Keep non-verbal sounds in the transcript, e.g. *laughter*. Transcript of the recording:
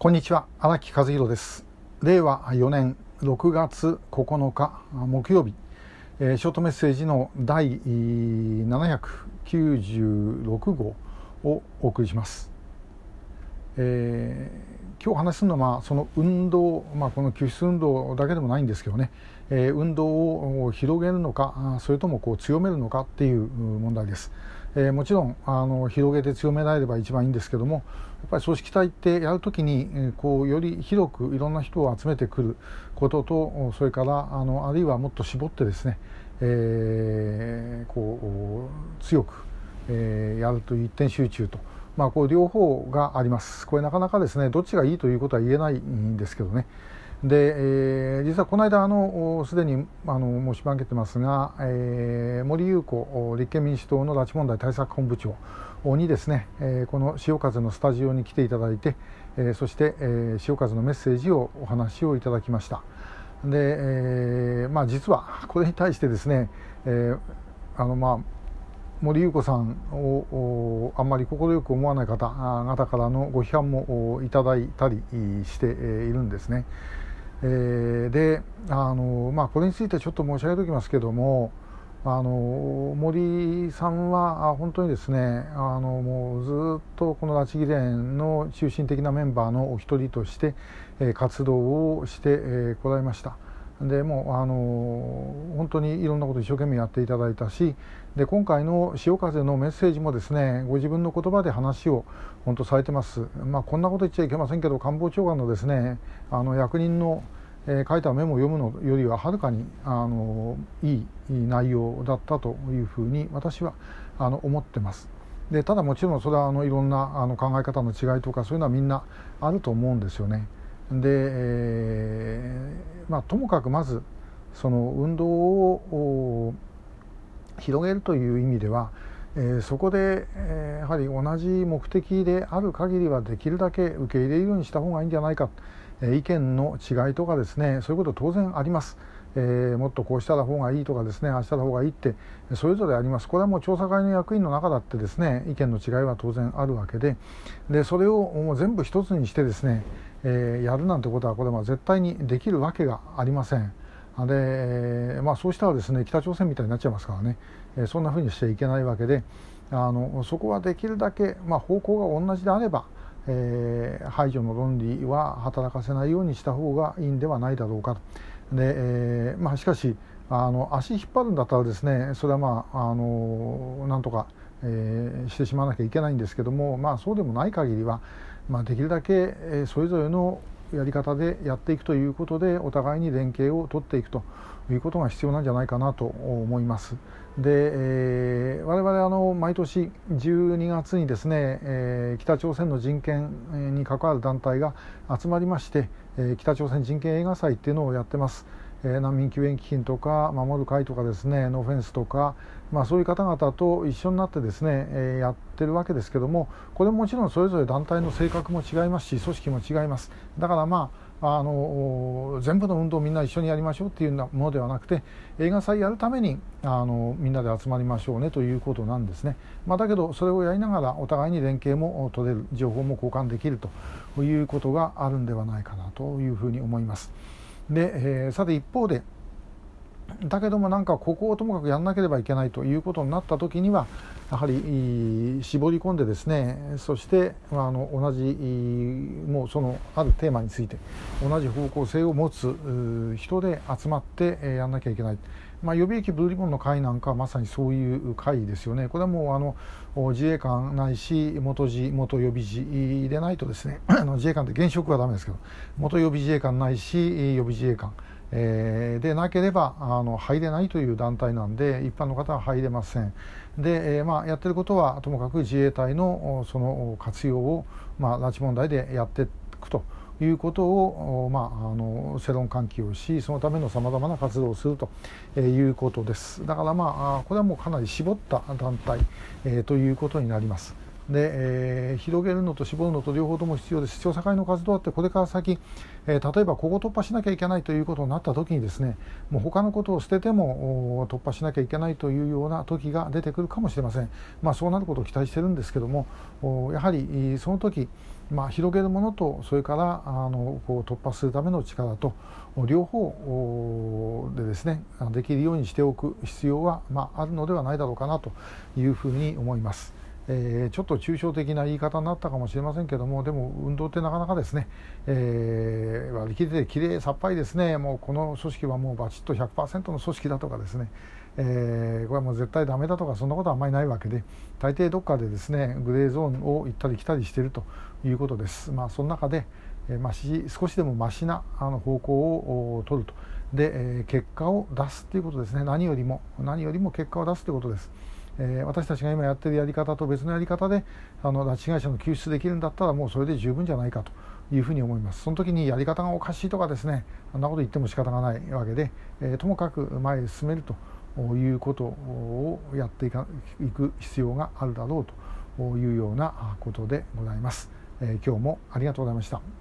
こんにちは。荒木和弘です。令和4年6月9日木曜日、えー、ショートメッセージの第796号をお送りします、えー、今日話すのはその運動、まあ、この救出運動だけでもないんですけどね、えー、運動を広げるのかそれともこう強めるのかっていう問題です、えー、もちろんあの広げて強められれば一番いいんですけどもやっぱり組織体ってやるときに、え、こうより広くいろんな人を集めてくることとそれからあのあるいはもっと絞ってですね、えー、こう強く、えー、やるという一点集中と。まあ、こう両方があります。これなかなかですねどっちがいいということは言えないんですけどね。で、えー、実はこの間あのすでにあの申し上げてますが、えー、森裕子立憲民主党の拉致問題対策本部長にですね、えー、この潮風のスタジオに来ていただいて、えー、そして、えー、潮風のメッセージをお話をいただきましたで、えーまあ、実はこれに対してですね、えーあのまあ、森裕子さんをあんまり快く思わない方々からのご批判もいただいたりしているんですね。えー、であの、まあ、これについてちょっと申し上げておきますけどもあの森さんは本当にですねあのもうずっとこの拉致議連の中心的なメンバーのお一人として、活動をしてこ、られました。でもうあの本当にいろんなことを一生懸命やっていただいたしで今回の潮風のメッセージもですねご自分の言葉で話を本当されてます、まあ、こんなこと言っちゃいけませんけど官房長官のですねあの役人の、えー、書いたメモを読むのよりははるかにあのいい内容だったというふうに私はあの思ってます。でただもちろんそれはあのいろんなあの考え方の違いとかそういうのはみんなあると思うんですよね。で、えー、まあ、ともかくまずその運動を広げるという意味では、えー、そこで、えー、やはり同じ目的である限りはできるだけ受け入れるようにした方がいいんじゃないか、えー、意見の違いとかですねそういうこと当然あります。えー、もっとこうしたら方がいいとかですねああしたら方がいいってそれぞれありますこれはもう調査会の役員の中だってですね意見の違いは当然あるわけででそれをもう全部一つにしてですねえー、やるなんてことはこれは絶対にできるわけがありません。で、まあ、そうしたらですね北朝鮮みたいになっちゃいますからね、えー、そんなふうにしちゃいけないわけであのそこはできるだけ、まあ、方向が同じであれば、えー、排除の論理は働かせないようにした方がいいんではないだろうかと。でえーまあ、しかしあの足引っ張るんだったらですねそれはまああのなんとか、えー、してしまわなきゃいけないんですけども、まあ、そうでもない限りはまあ、できるだけそれぞれのやり方でやっていくということでお互いに連携を取っていくということが必要なんじゃないかなと思います。で、えー、我々あの毎年12月にですね、えー、北朝鮮の人権に関わる団体が集まりまして、えー、北朝鮮人権映画祭っていうのをやってます。え難民救援基金とか守る会とかですねノフェンスとか、まあ、そういう方々と一緒になってですね、えやってるわけですけどもこれももちろんそれぞれ団体の性格も違いますし組織も違いますだからまああの全部の運動をみんな一緒にやりましょうっていうものではなくて映画祭やるためにあのみんなで集まりましょうねということなんですね、まあ、だけどそれをやりながらお互いに連携も取れる情報も交換できるということがあるんではないかなというふうに思います。で、えー、さて一方でだけどもなんかここをともかくやらなければいけないということになった時にはやはり絞り込んでですねそしてあの同じもうそのあるテーマについて同じ方向性を持つ人で集まってやらなきゃいけない。まあ、予備役ブルーリボンの会なんかはまさにそういう会ですよね。これはもうあの自衛官ないし元自元予備自でないとですね *clears throat* 自衛官って現職はダメですけど元予備自衛官ないし予備自衛官、えー、でなければあの入れないという団体なんで一般の方は入れません。で、えー、まあ、やってることはともかく自衛隊のその活用を、まあ、拉致問題でやっていくと。いうことを、まあ、あの世論喚起をしそのためのさまざまな活動をするということですだからまあこれはもうかなり絞った団体、えー、ということになります。で、えー、広げるのと絞るのと両方とも必要です調査会の活動ってこれから先、えー、例えばここ突破しなきゃいけないということになった時にですねもう他のことを捨てても突破しなきゃいけないというような時が出てくるかもしれません、まあ、そうなることを期待してるんですけどもやはりその時まあ、広げるものとそれからあのこう突破するための力と両方でですねできるようにしておく必要は、まあ、あるのではないだろうかなというふうに思います。えー、ちょっと抽象的な言い方になったかもしれませんけどもでも運動ってなかなかですね、えー、割り切れてきれいさっぱりですねもうこの組織はもうバチッと100%の組織だとかですね、えー、これはもう絶対ダメだとかそんなことはあんまりないわけで大抵どっかでですねグレーゾーンを行ったり来たりしているということです。まあ、その中で、えー、まし少しでもましなあの方向を取るとで、えー、結果を出すということですね何よりも何よりも結果を出すということです。えー、私たちが今やってるやり方と別のやり方であの拉致被害者の救出できるんだったらもうそれで十分じゃないかというふうに思います。その時にやり方がおかしいとかですねあんなこと言っても仕方がないわけで、えー、ともかく前へ進めるということをやっていかいく必要があるだろうというようなことでございます、えー、今日もありがとうございました。